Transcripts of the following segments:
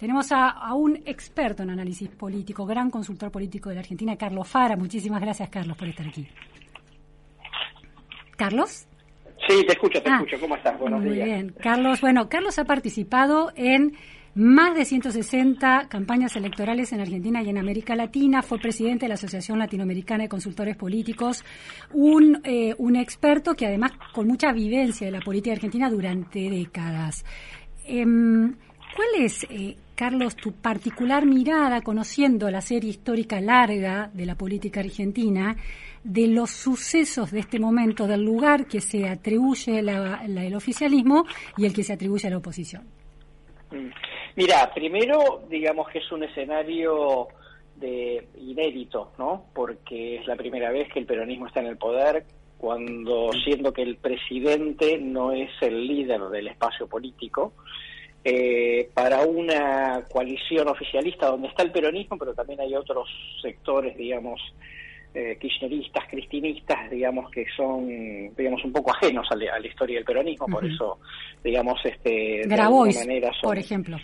Tenemos a, un experto en análisis político, gran consultor político de la Argentina, Carlos Fara. Muchísimas gracias, Carlos, por estar aquí. ¿Carlos? Sí, te escucho, te ah, escucho. ¿Cómo estás? Buenos muy bien. Carlos, bueno, Carlos ha participado en más de 160 campañas electorales en Argentina y en América Latina, fue presidente de la Asociación Latinoamericana de Consultores Políticos, un, eh, un experto que además con mucha vivencia de la política argentina durante décadas. Em, ¿Cuál es, eh, Carlos, tu particular mirada, conociendo la serie histórica larga de la política argentina, de los sucesos de este momento, del lugar que se atribuye el oficialismo y el que se atribuye a la oposición? Mm. Mira, primero, digamos que es un escenario de inédito, ¿no? Porque es la primera vez que el peronismo está en el poder, cuando siendo que el presidente no es el líder del espacio político, eh, para una coalición oficialista donde está el peronismo, pero también hay otros sectores, digamos, eh, kirchneristas, cristinistas, digamos, que son, digamos, un poco ajenos a, la, historia del peronismo, por eso, digamos, este, de alguna manera son, por ejemplo.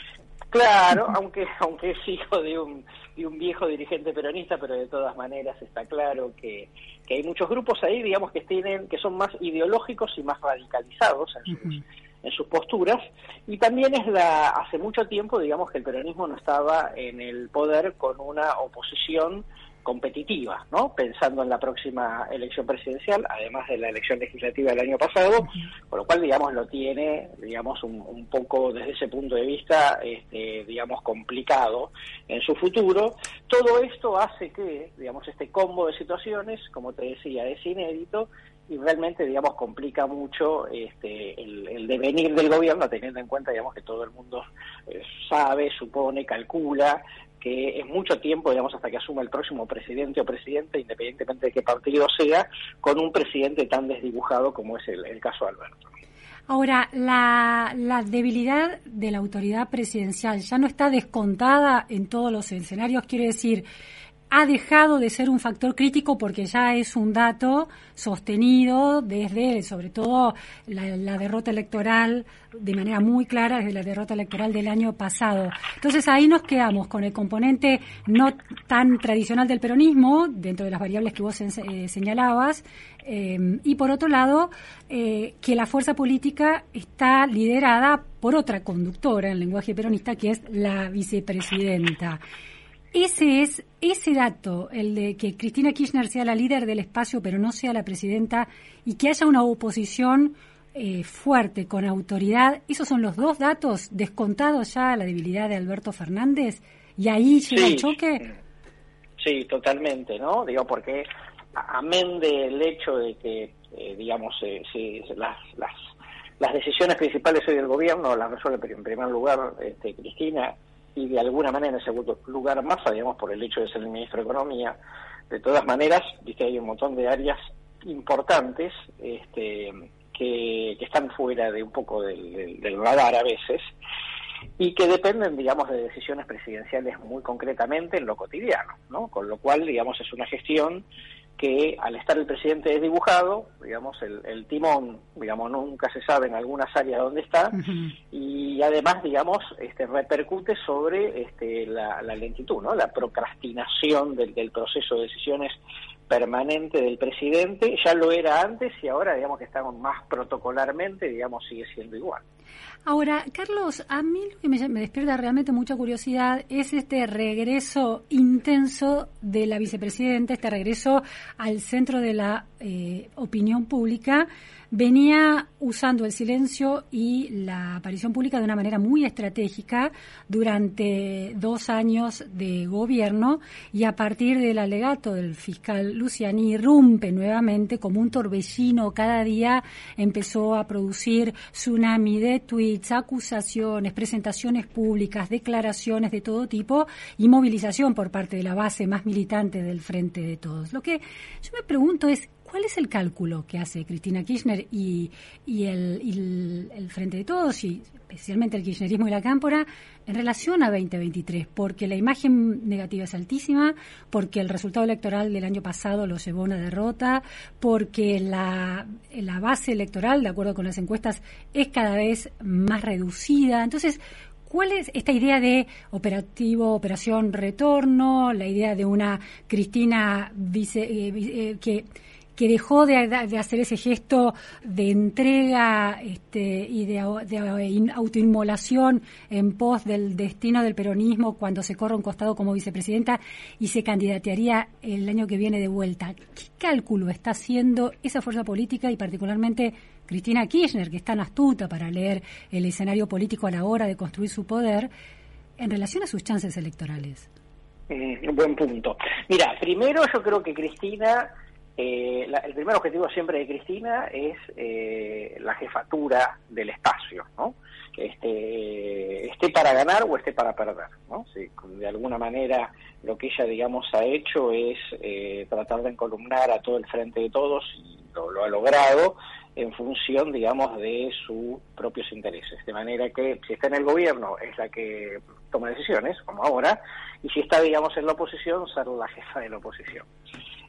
Claro, aunque aunque es hijo de un, de un viejo dirigente peronista, pero de todas maneras está claro que, que hay muchos grupos ahí, digamos, que tienen que son más ideológicos y más radicalizados en sus, en sus posturas y también es la hace mucho tiempo, digamos, que el peronismo no estaba en el poder con una oposición competitiva, ¿no? Pensando en la próxima elección presidencial, además de la elección legislativa del año pasado, con lo cual, digamos, lo tiene, digamos, un, poco desde ese punto de vista, este, digamos, complicado en su futuro. Todo esto hace que, digamos, este combo de situaciones, como te decía, es inédito y realmente, digamos, complica mucho este, el, devenir del gobierno, teniendo en cuenta, digamos, que todo el mundo eh, sabe, supone, calcula que es mucho tiempo, digamos, hasta que asuma el próximo presidente o presidente, independientemente de qué partido sea, con un presidente tan desdibujado como es el, caso de Alberto. Ahora, la, la, debilidad de la autoridad presidencial ya no está descontada en todos los escenarios, quiere decir, ha dejado de ser un factor crítico porque ya es un dato sostenido desde, sobre todo, la, derrota electoral, de manera muy clara, desde la derrota electoral del año pasado. Entonces ahí nos quedamos con el componente no tan tradicional del peronismo, dentro de las variables que vos eh, señalabas, eh, y por otro lado, eh, que la fuerza política está liderada por otra conductora en lenguaje peronista, que es la vicepresidenta. Ese es ese dato, el de que Cristina Kirchner sea la líder del espacio pero no sea la presidenta y que haya una oposición eh, fuerte, con autoridad, esos son los dos datos descontados ya la debilidad de Alberto Fernández y ahí llega el choque. Sí, totalmente, ¿no? Digo, porque amén del hecho de que, eh, digamos, eh, las, las, las decisiones principales hoy del gobierno las resuelve en primer lugar este, Cristina y de alguna manera en segundo lugar más, digamos, por el hecho de ser el ministro de Economía. De todas maneras, viste, hay un montón de áreas importantes este, que, están fuera de un poco del, del, radar a veces y que dependen, digamos, de decisiones presidenciales muy concretamente en lo cotidiano, ¿no? Con lo cual, digamos, es una gestión que al estar el presidente desdibujado, digamos, el, timón, digamos, nunca se sabe en algunas áreas dónde está, y además, digamos, este, repercute sobre este, la, lentitud, ¿no? La procrastinación del, del proceso de decisiones permanente del presidente, ya lo era antes y ahora, digamos, que estamos más protocolarmente, digamos, sigue siendo igual. Ahora, Carlos, a mí lo que me, despierta realmente mucha curiosidad es este regreso intenso de la vicepresidenta, este regreso al centro de la eh, opinión pública venía usando el silencio y la aparición pública de una manera muy estratégica durante dos años de gobierno y a partir del alegato del fiscal Luciani irrumpe nuevamente como un torbellino cada día empezó a producir tsunami de tweets, acusaciones, presentaciones públicas, declaraciones de todo tipo y movilización por parte de la base más militante del Frente de Todos. Lo que yo me pregunto es ¿Cuál es el cálculo que hace Cristina Kirchner y, el, Frente de Todos, y especialmente el kirchnerismo y la cámpora, en relación a 2023? Porque la imagen negativa es altísima, porque el resultado electoral del año pasado lo llevó a una derrota, porque la, la base electoral, de acuerdo con las encuestas, es cada vez más reducida. Entonces, ¿cuál es esta idea de operativo, operación retorno, la idea de una Cristina vice, eh, eh, que que dejó de, hacer ese gesto de entrega este, y de, autoinmolación en pos del destino del peronismo cuando se corre un costado como vicepresidenta y se candidatearía el año que viene de vuelta. ¿Qué cálculo está haciendo esa fuerza política y particularmente Cristina Kirchner, que es tan astuta para leer el escenario político a la hora de construir su poder, en relación a sus chances electorales? Un buen punto. Mira, primero yo creo que Cristina eh, el primer objetivo siempre de Cristina es eh, la jefatura del espacio, ¿no? Este, esté para ganar o esté para perder, ¿no? de alguna manera lo que ella, digamos, ha hecho es eh, tratar de encolumnar a todo el frente de todos y lo, ha logrado en función, digamos, de sus propios intereses. De manera que si está en el gobierno es la que toma decisiones, como ahora, y si está, digamos, en la oposición, ser la jefa de la oposición.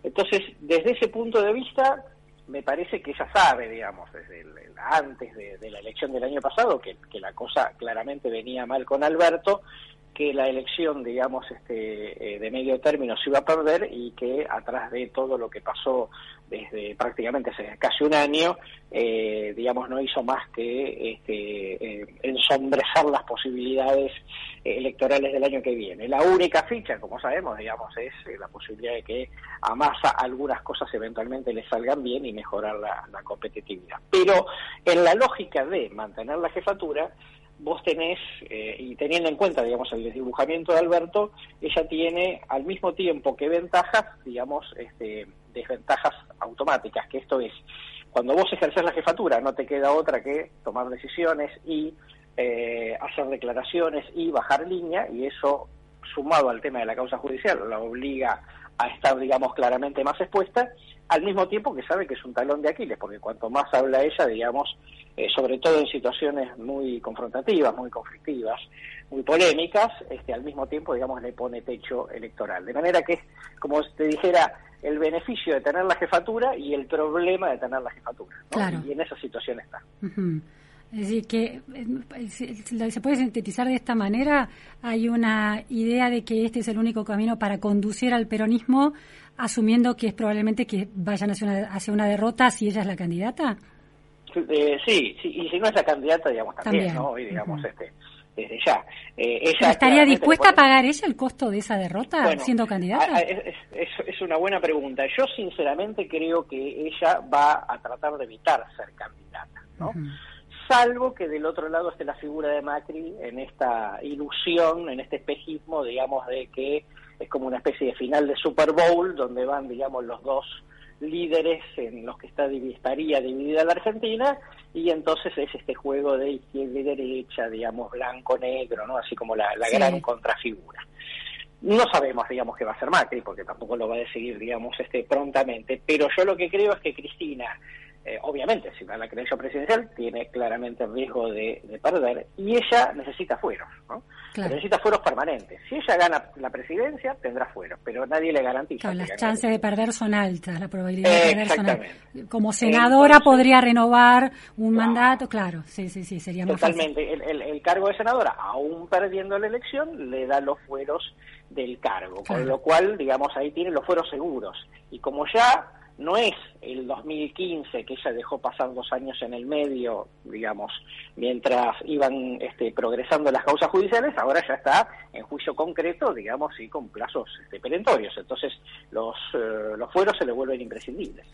Entonces, desde ese punto de vista, me parece que ella sabe, digamos, desde antes de, la elección del año pasado, que, la cosa claramente venía mal con Alberto, que la elección, digamos, este, eh, de medio término se iba a perder y que atrás de todo lo que pasó desde prácticamente hace casi un año, eh, digamos, no hizo más que este, eh, ensombrecer las posibilidades electorales del año que viene. La única ficha, como sabemos, digamos, es la posibilidad de que a Massa algunas cosas eventualmente le salgan bien y mejorar la competitividad. Pero en la lógica de mantener la jefatura, vos tenés, eh, y teniendo en cuenta, digamos, el desdibujamiento de Alberto, ella tiene al mismo tiempo que ventajas, digamos, este, desventajas automáticas, que esto es, cuando vos ejerces la jefatura no te queda otra que tomar decisiones y eh, hacer declaraciones y bajar línea, y eso, sumado al tema de la causa judicial, la obliga a estar, digamos, claramente más expuesta, al mismo tiempo que sabe que es un talón de Aquiles, porque cuanto más habla ella, digamos, eh, sobre todo en situaciones muy confrontativas, muy conflictivas, muy polémicas, este, al mismo tiempo, digamos, le pone techo electoral. De manera que es, como te dijera, el beneficio de tener la jefatura y el problema de tener la jefatura. Y en esa situación está. Es decir, que eh, se puede sintetizar de esta manera, hay una idea de que este es el único camino para conducir al peronismo, asumiendo que es probablemente que vayan hacia una, hacia una derrota si ella es la candidata. Eh, sí, sí, y si no es la candidata, digamos, también, ¿no? Y digamos, este, desde ya. Eh, ella ¿Estaría dispuesta a pagar ella el costo de esa derrota siendo candidata? Es, es, una buena pregunta. Yo sinceramente creo que ella va a tratar de evitar ser candidata, ¿no? Salvo que del otro lado esté la figura de Macri en esta ilusión, en este espejismo, digamos, de que es como una especie de final de Super Bowl, donde van, digamos, los dos líderes en los que está, estaría dividida la Argentina, y entonces es este juego de izquierda y derecha, digamos, blanco-negro, ¿no? Así como la, gran contrafigura. No sabemos, digamos, qué va a hacer Macri, porque tampoco lo va a decidir, digamos, este prontamente, pero yo lo que creo es que Cristina eh, obviamente, si va a la creencia presidencial, tiene claramente riesgo de, perder y ella necesita fueros, ¿no? Necesita fueros permanentes. Si ella gana la presidencia, tendrá fueros, pero nadie le garantiza. las chances de perder son altas, la probabilidad de perder son altas. Como senadora podría renovar un mandato, claro, sí, sí, sí, sería más Totalmente. El, el, cargo de senadora, aún perdiendo la elección, le da los fueros del cargo, con lo cual, digamos, ahí tiene los fueros seguros. Y como ya no es el 2015 que ella dejó pasar dos años en el medio, digamos, mientras iban este, progresando las causas judiciales, ahora ya está en juicio concreto, digamos, y con plazos este, perentorios. Entonces, los, eh, los fueros se le vuelven imprescindibles.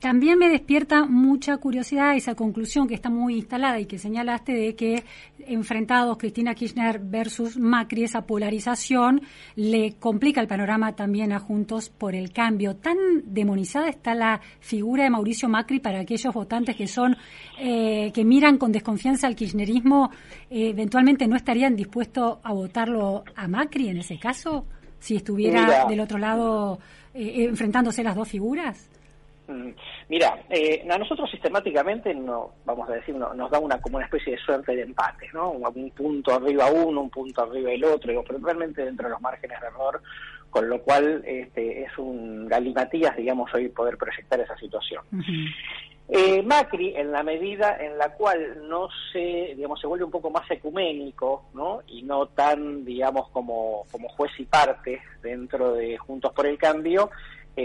También me despierta mucha curiosidad esa conclusión que está muy instalada y que señalaste de que enfrentados Cristina Kirchner versus Macri, esa polarización le complica el panorama también a Juntos por el Cambio. ¿Tan demonizada está la figura de Mauricio Macri para aquellos votantes que son eh, que miran con desconfianza al kirchnerismo? Eh, ¿Eventualmente no estarían dispuestos a votarlo a Macri en ese caso? Si estuviera del otro lado eh, enfrentándose las dos figuras. Mm, mira, eh, a nosotros sistemáticamente no, vamos a decir, nos da una como una especie de suerte de empate, ¿no? Un punto arriba uno, un punto arriba el otro, digo, pero realmente dentro de los márgenes de error, con lo cual este, es un galimatías, digamos, hoy poder proyectar esa situación. Eh, Macri, en la medida en la cual no se, digamos, se vuelve un poco más ecuménico, ¿no? Y no tan, digamos, como, como juez y parte dentro de Juntos por el Cambio,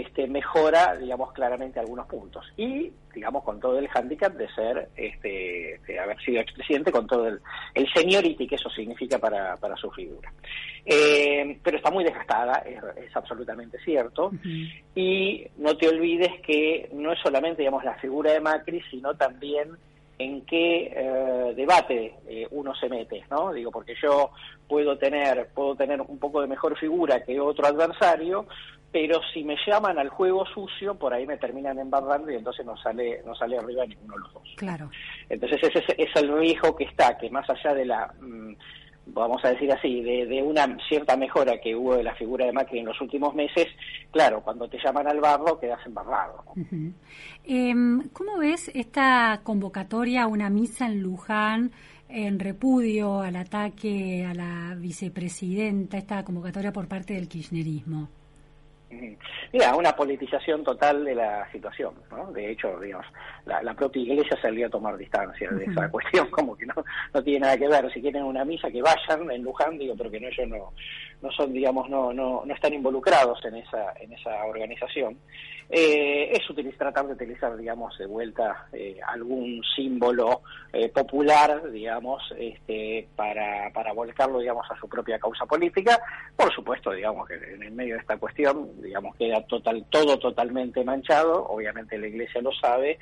este, mejora, digamos, claramente algunos puntos. Y, digamos, con todo el hándicap de ser, este, de haber sido expresidente, con todo el, el seniority que eso significa para, para su figura. Eh, pero está muy desgastada, es, absolutamente cierto. Y no te olvides que no es solamente, digamos, la figura de Macri, sino también en qué eh, debate eh, uno se mete, ¿no? Digo, porque yo puedo tener, puedo tener un poco de mejor figura que otro adversario, pero si me llaman al juego sucio, por ahí me terminan embarrando y entonces no sale, no sale arriba ninguno de los dos. Claro. Entonces ese es, el riesgo que está, que más allá de la mm, vamos a decir así, de, una cierta mejora que hubo de la figura de Macri en los últimos meses, claro, cuando te llaman al barro quedas embarrado. Em, ¿Cómo ves esta convocatoria a una misa en Luján en repudio al ataque a la vicepresidenta, esta convocatoria por parte del kirchnerismo? Mira, una politización total de la situación, ¿no? De hecho, digamos, la, propia iglesia salió a tomar distancia de esa cuestión, como que no, no tiene nada que ver. Si quieren una misa, que vayan en Luján, digo, pero que no, ellos no, no son, digamos, no, no, no están involucrados en esa, en esa organización. Eh, es utilizar, tratar de utilizar, digamos, de vuelta eh, algún símbolo eh, popular, digamos, este, para, para volcarlo, digamos, a su propia causa política. Por supuesto, digamos, que en el medio de esta cuestión, digamos, queda total, todo totalmente manchado, obviamente la Iglesia lo sabe,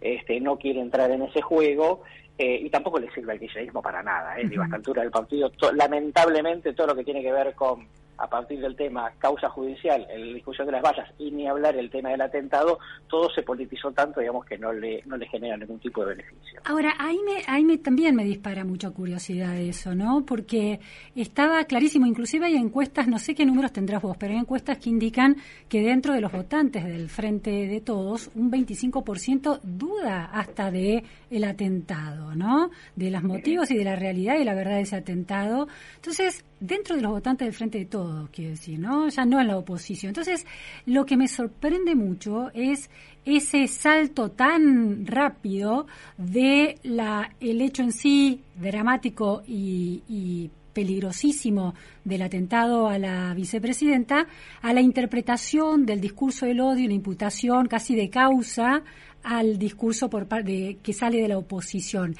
este, no quiere entrar en ese juego, eh, y tampoco le sirve al kirchnerismo para nada. ¿eh? Digo, a esta altura del partido, lamentablemente todo lo que tiene que ver con a partir del tema causa judicial, la discusión de las vallas y ni hablar el tema del atentado, todo se politizó tanto, digamos, que no le, no le genera ningún tipo de beneficio. Ahora, ahí, me, ahí me, también me dispara mucha curiosidad eso, ¿no? Porque estaba clarísimo, inclusive hay encuestas, no sé qué números tendrás vos, pero hay encuestas que indican que dentro de los votantes del Frente de Todos, un 25% duda hasta de el atentado, ¿no? De los motivos y de la realidad y la verdad de ese atentado. Entonces, dentro de los votantes del Frente de Todos, quiero decir, ¿no? Ya no en la oposición. Entonces, lo que me sorprende mucho es ese salto tan rápido de la el hecho en sí dramático y, peligrosísimo del atentado a la vicepresidenta a la interpretación del discurso del odio la imputación casi de causa al discurso por parte que sale de la oposición.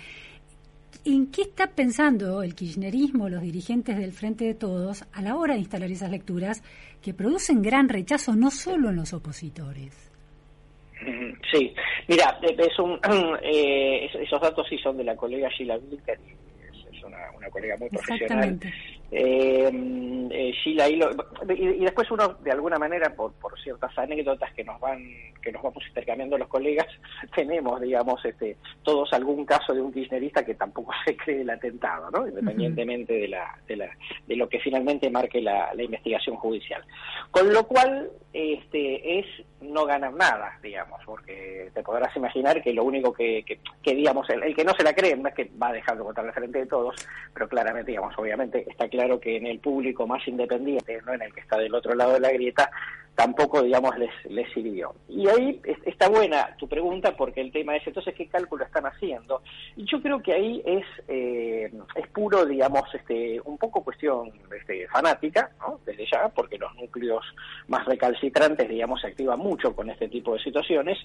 ¿En qué está pensando el kirchnerismo, los dirigentes del Frente de Todos, a la hora de instalar esas lecturas que producen gran rechazo no solo en los opositores? Sí, mira, es un, eh, esos datos sí son de la colega Sheila es, una, una, colega muy profesional. Eh, eh, y, después uno de alguna manera por, por ciertas anécdotas que nos van que nos vamos intercambiando los colegas tenemos digamos este todos algún caso de un kirchnerista que tampoco se cree el atentado no independientemente de la, de la de lo que finalmente marque la, la investigación judicial. Con lo cual este es no ganar nada digamos porque te podrás imaginar que lo único que, que, digamos el, que no se la cree no es que va a dejar de votar al frente de todos pero claramente digamos obviamente está claro que en el público más independiente, no en el que está del otro lado de la grieta, tampoco, digamos, les, les sirvió. Y ahí está buena tu pregunta porque el tema es, entonces, ¿qué cálculo están haciendo? Y yo creo que ahí es, eh, es puro, digamos, este, un poco cuestión este, fanática, ¿no? Desde ya, porque los núcleos más recalcitrantes, digamos, se activan mucho con este tipo de situaciones.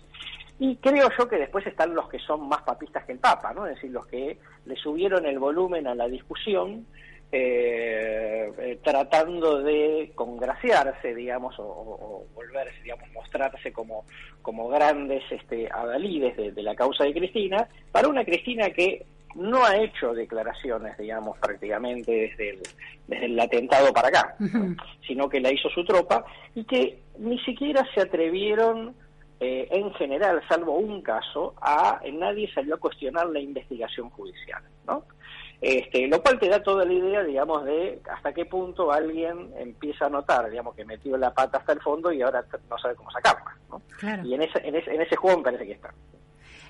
Y creo yo que después están los que son más papistas que el Papa, ¿no? Es decir, los que le subieron el volumen a la discusión, eh, eh, tratando de congraciarse, digamos, o, volverse, digamos, mostrarse como, como grandes este, adalides de, la causa de Cristina, para una Cristina que no ha hecho declaraciones, digamos, prácticamente desde el, desde el atentado para acá, sino que la hizo su tropa y que ni siquiera se atrevieron eh, en general, salvo un caso, a nadie salió a cuestionar la investigación judicial, ¿no? Este, lo cual te da toda la idea, digamos, de hasta qué punto alguien empieza a notar, digamos, que metió la pata hasta el fondo y ahora no sabe cómo sacarla. ¿no? Y en ese, en, ese, en ese juego me parece que está.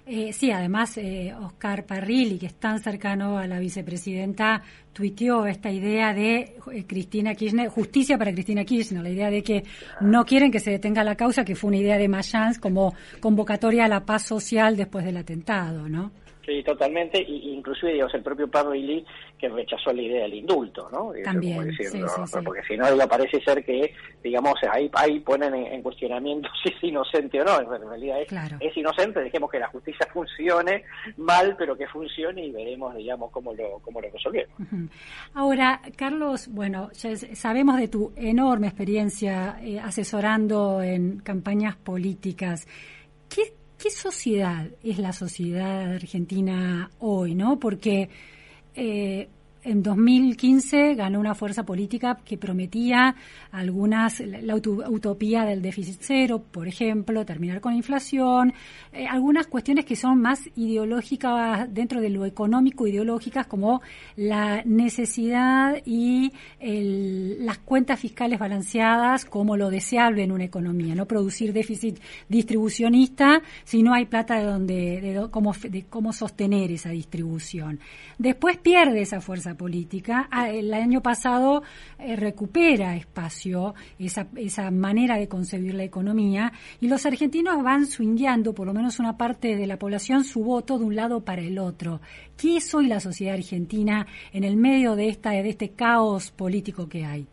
Eh, sí, además eh, Oscar Parrilli, que es tan cercano a la vicepresidenta, tuiteó esta idea de eh, Cristina Kirchner, justicia para Cristina Kirchner, la idea de que no quieren que se detenga la causa, que fue una idea de Mayans como convocatoria a la paz social después del atentado, ¿no? Sí, totalmente, y, inclusive digamos, el propio Pablo Ili que rechazó la idea del indulto, ¿no? También, Porque si no, digo, parece ser que, digamos, ahí, ahí ponen en, cuestionamiento si es inocente o no, en realidad es, es inocente, dejemos que la justicia funcione mal, pero que funcione y veremos, digamos, cómo lo, cómo lo resolvieron. Ahora, Carlos, bueno, ya sabemos de tu enorme experiencia eh, asesorando en campañas políticas. ¿Qué ¿qué sociedad es la sociedad argentina hoy, no? Porque eh, en 2015 ganó una fuerza política que prometía algunas, la utopía del déficit cero, por ejemplo, terminar con la inflación, eh, algunas cuestiones que son más ideológicas dentro de lo económico, ideológicas como la necesidad y las cuentas fiscales balanceadas como lo deseable en una economía, no producir déficit distribucionista si no hay plata de donde, de, cómo, de cómo sostener esa distribución. Después pierde esa fuerza política. Ah, el año pasado eh, recupera espacio esa, esa manera de concebir la economía y los argentinos van swingueando, por lo menos una parte de la población, su voto de un lado para el otro. ¿Qué es hoy la sociedad argentina en el medio de, esta, de este caos político que hay?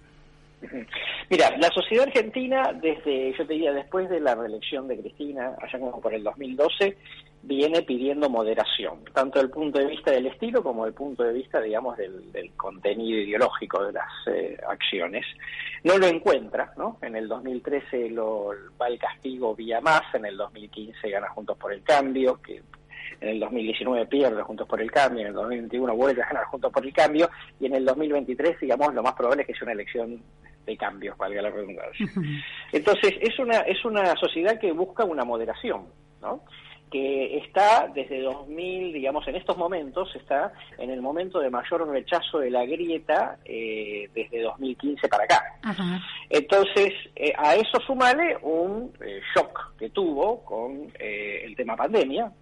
Mira, la sociedad argentina, desde, yo te diría, después de la reelección de Cristina, allá como por el 2012, viene pidiendo moderación, tanto desde el punto de vista del estilo como desde el punto de vista, digamos, del, contenido ideológico de las eh, acciones. No lo encuentra, ¿no? En el 2013 lo, va el castigo vía más, en el 2015 gana Juntos por el Cambio, que en el 2019 pierde Juntos por el Cambio, en el 2021 vuelve a ganar Juntos por el Cambio, y en el 2023, digamos, lo más probable es que sea una elección de cambios, valga la redundancia. Entonces, es una, es una sociedad que busca una moderación, ¿no? Que está desde 2000, digamos, en estos momentos, está en el momento de mayor rechazo de la grieta eh, desde 2015 para acá. Entonces, eh, a eso sumale un eh, shock que tuvo con el tema pandemia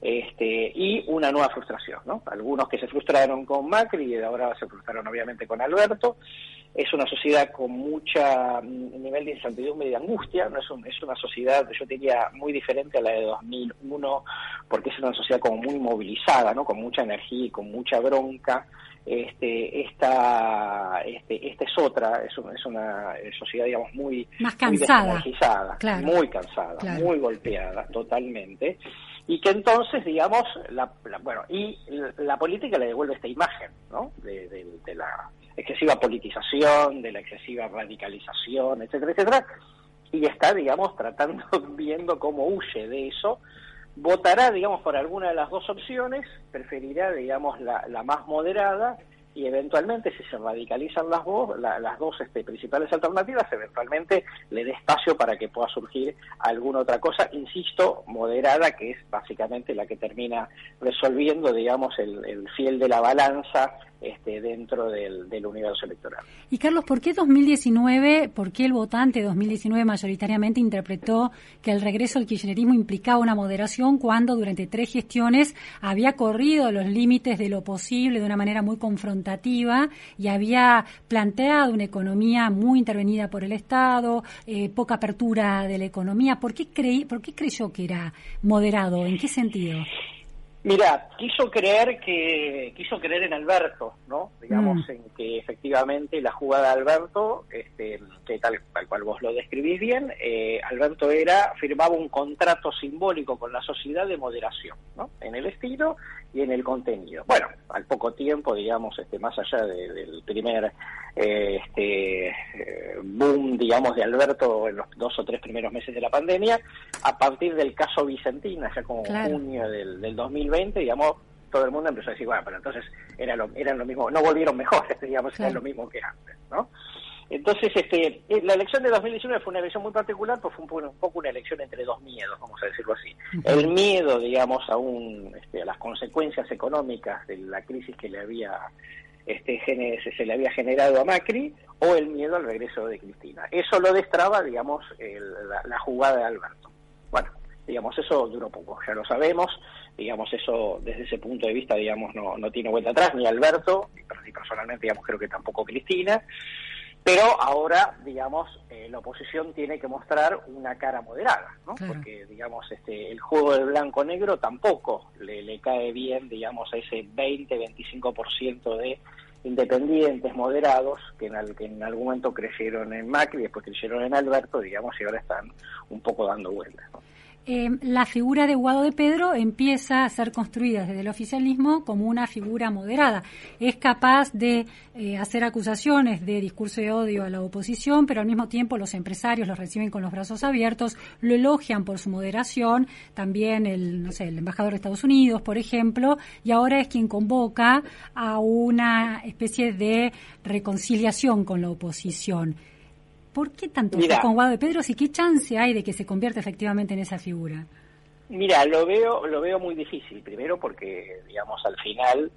este, y una nueva frustración, ¿no? Algunos que se frustraron con Macri y ahora se frustraron obviamente con Alberto es una sociedad con mucha mm, nivel de incertidumbre y de angustia, no es, es una sociedad, yo diría, muy diferente a la de 2001, porque es una sociedad como muy movilizada, ¿no? con mucha energía y con mucha bronca. Este, esta, este, esta es otra, es, es una sociedad, digamos, muy, Más cansada, muy, muy cansada, muy golpeada, totalmente y que entonces, digamos, la, bueno, y la, política le devuelve esta imagen, ¿no? de, la excesiva politización, de la excesiva radicalización, etcétera, etcétera, y está, digamos, tratando, viendo cómo huye de eso, votará, digamos, por alguna de las dos opciones, preferirá, digamos, la, la más moderada, y eventualmente si se radicalizan las dos, las dos este, principales alternativas, eventualmente le dé espacio para que pueda surgir alguna otra cosa, insisto, moderada, que es básicamente la que termina resolviendo, digamos, el, el fiel de la balanza este, dentro del, universo electoral. Y Carlos, ¿por qué 2019, por qué el votante 2019 mayoritariamente interpretó que el regreso al kirchnerismo implicaba una moderación cuando durante tres gestiones había corrido los límites de lo posible de una manera muy confrontativa y había planteado una economía muy intervenida por el Estado, eh, poca apertura de la economía? ¿Por qué, creí, ¿Por qué creyó que era moderado? ¿En qué sentido? Mira, quiso creer que quiso creer en Alberto, ¿no? Digamos mm. en que efectivamente la jugada de Alberto, este, que tal, cual vos lo describís bien, eh, Alberto era firmaba un contrato simbólico con la sociedad de moderación, ¿no? En el estilo y en el contenido. Bueno, al poco tiempo, digamos, este, más allá del primer eh, este, eh, boom, digamos, de Alberto en los dos o tres primeros meses de la pandemia, a partir del caso Vicentina, ya como junio del, del 2020, digamos, todo el mundo empezó a decir, bueno, pero entonces era lo, eran lo mismo, no volvieron mejores, digamos, era lo mismo que antes, ¿no? Entonces, este, eh, la elección de 2019 fue una elección muy particular, pues fue un, poco una elección entre dos miedos, vamos a decirlo así. El miedo, digamos, a, un, este, a las consecuencias económicas de la crisis que le había este, se le había generado a Macri o el miedo al regreso de Cristina. Eso lo destraba, digamos, la, jugada de Alberto. Bueno, digamos, eso duró poco, ya lo sabemos, digamos, eso desde ese punto de vista, digamos, no, no tiene vuelta atrás, ni Alberto, ni personalmente, digamos, creo que tampoco Cristina, pero ahora, digamos, eh, la oposición tiene que mostrar una cara moderada, ¿no? Porque, digamos, este, el juego del blanco-negro tampoco le, le cae bien, digamos, a ese 20-25% de independientes moderados que en, que en algún momento creyeron en Macri, después creyeron en Alberto, digamos, y ahora están un poco dando vueltas. ¿no? Eh, la figura de Guado de Pedro empieza a ser construida desde el oficialismo como una figura moderada. Es capaz de eh, hacer acusaciones de discurso de odio a la oposición, pero al mismo tiempo los empresarios lo reciben con los brazos abiertos, lo elogian por su moderación, también el, no sé, el embajador de Estados Unidos, por ejemplo, y ahora es quien convoca a una especie de reconciliación con la oposición. ¿Por qué tanto con Guado de Pedro y qué chance hay de que se convierta efectivamente en esa figura? Mira, lo veo, lo veo muy difícil. Primero porque, digamos, al final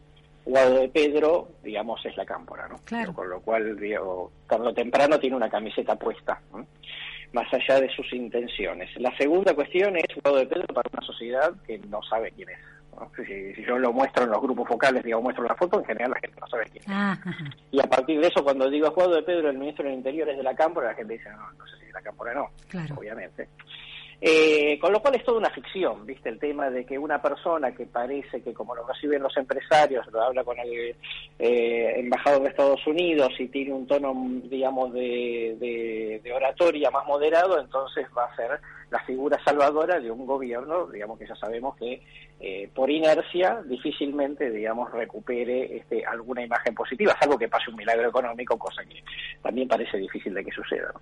Guado de Pedro, digamos, es la cámpora, ¿no? Claro. Con lo cual, digo, tarde temprano tiene una camiseta puesta, más allá de sus intenciones. La segunda cuestión es Guado de Pedro para una sociedad que no sabe quién es. Si, yo lo muestro en los grupos focales, digo, muestro la foto, en general la gente no sabe quién es. Ah, y a partir de eso, cuando digo Juan de Pedro, el ministro del Interior es de la Cámpora, la gente dice, no, no sé si es de la Cámpora no, claro. obviamente. Eh, con lo cual es toda una ficción, ¿viste? El tema de que una persona que parece que como lo reciben los empresarios, lo habla con el eh, embajador de Estados Unidos y tiene un tono, digamos, de, de, oratoria más moderado, entonces va a ser la figura salvadora de un gobierno, digamos que ya sabemos que eh, por inercia difícilmente, digamos, recupere este, alguna imagen positiva, salvo que pase un milagro económico, cosa que también parece difícil de que suceda. ¿no?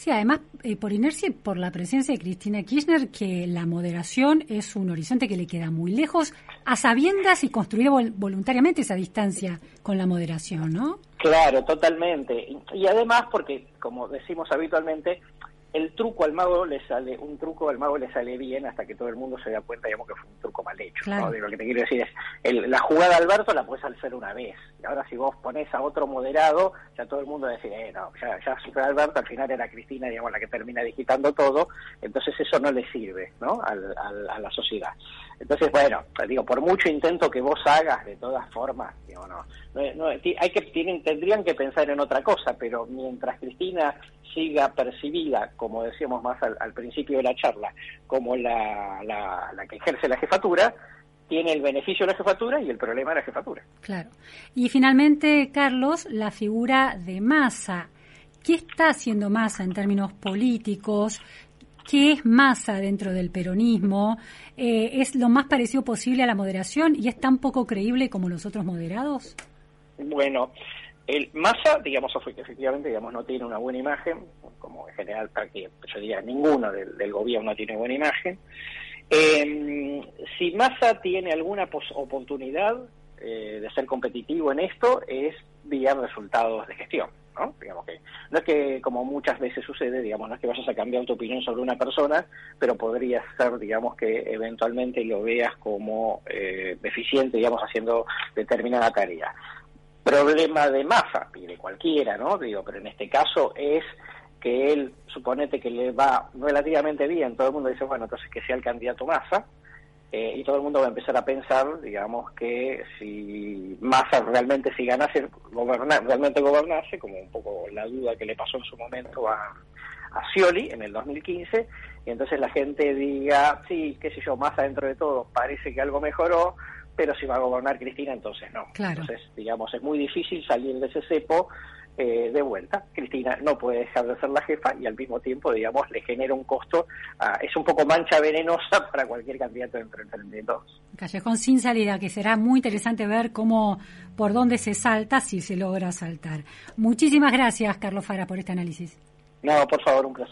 Sí, además, eh, por inercia y por la presencia de Cristina Kirchner, que la moderación es un horizonte que le queda muy lejos, a sabiendas y construida voluntariamente esa distancia con la moderación, ¿no? Claro, totalmente. Y además, porque, como decimos habitualmente, el truco al mago le sale, un truco al mago le sale bien hasta que todo el mundo se da cuenta, digamos, que fue un truco mal hecho. ¿no? lo que te quiero decir es, el, la jugada Alberto la puedes hacer una vez. Y ahora si vos pones a otro moderado, ya todo el mundo decide, eh, no, ya, ya fue Alberto, al final era Cristina, digamos, la que termina digitando todo. Entonces eso no le sirve, ¿no? Al, al, a la sociedad. Entonces, bueno, digo, por mucho intento que vos hagas, de todas formas, digo, no, no, hay que, tienen, tendrían que pensar en otra cosa, pero mientras Cristina siga percibida, como decíamos más al, principio de la charla, como la, la, que ejerce la jefatura, tiene el beneficio de la jefatura y el problema de la jefatura. Claro. Y finalmente, Carlos, la figura de Massa. ¿Qué está haciendo Massa en términos políticos? ¿Qué es Massa dentro del peronismo? Eh, ¿Es lo más parecido posible a la moderación y es tan poco creíble como los otros moderados? Bueno, el Massa, digamos, efectivamente, digamos, no tiene una buena imagen, como en general, para que yo diría, ninguno del, gobierno tiene buena imagen. Eh, si Massa tiene alguna oportunidad eh, de ser competitivo en esto, es vía resultados de gestión. ¿no? Digamos que no es que como muchas veces sucede, digamos, no es que vayas a cambiar tu opinión sobre una persona, pero podría ser, digamos, que eventualmente lo veas como eh, deficiente, digamos, haciendo determinada tarea problema de Massa y de cualquiera, ¿no? Digo, pero en este caso es que él, suponete que le va relativamente bien, todo el mundo dice, bueno, entonces que sea el candidato Massa, eh, y todo el mundo va a empezar a pensar, digamos, que si Massa realmente si ganase, gobernar, realmente gobernase, como un poco la duda que le pasó en su momento a, a Scioli en el 2015, y entonces la gente diga, sí, qué sé yo, Massa dentro de todo parece que algo mejoró, pero si va a gobernar Cristina, entonces no. Entonces, digamos, es muy difícil salir de ese cepo eh, de vuelta. Cristina no puede dejar de ser la jefa y al mismo tiempo, digamos, le genera un costo, es un poco mancha venenosa para cualquier candidato entre dos. Callejón sin salida, que será muy interesante ver cómo, por dónde se salta, si se logra saltar. Muchísimas gracias, Carlos Fara, por este análisis. No, por favor, un placer.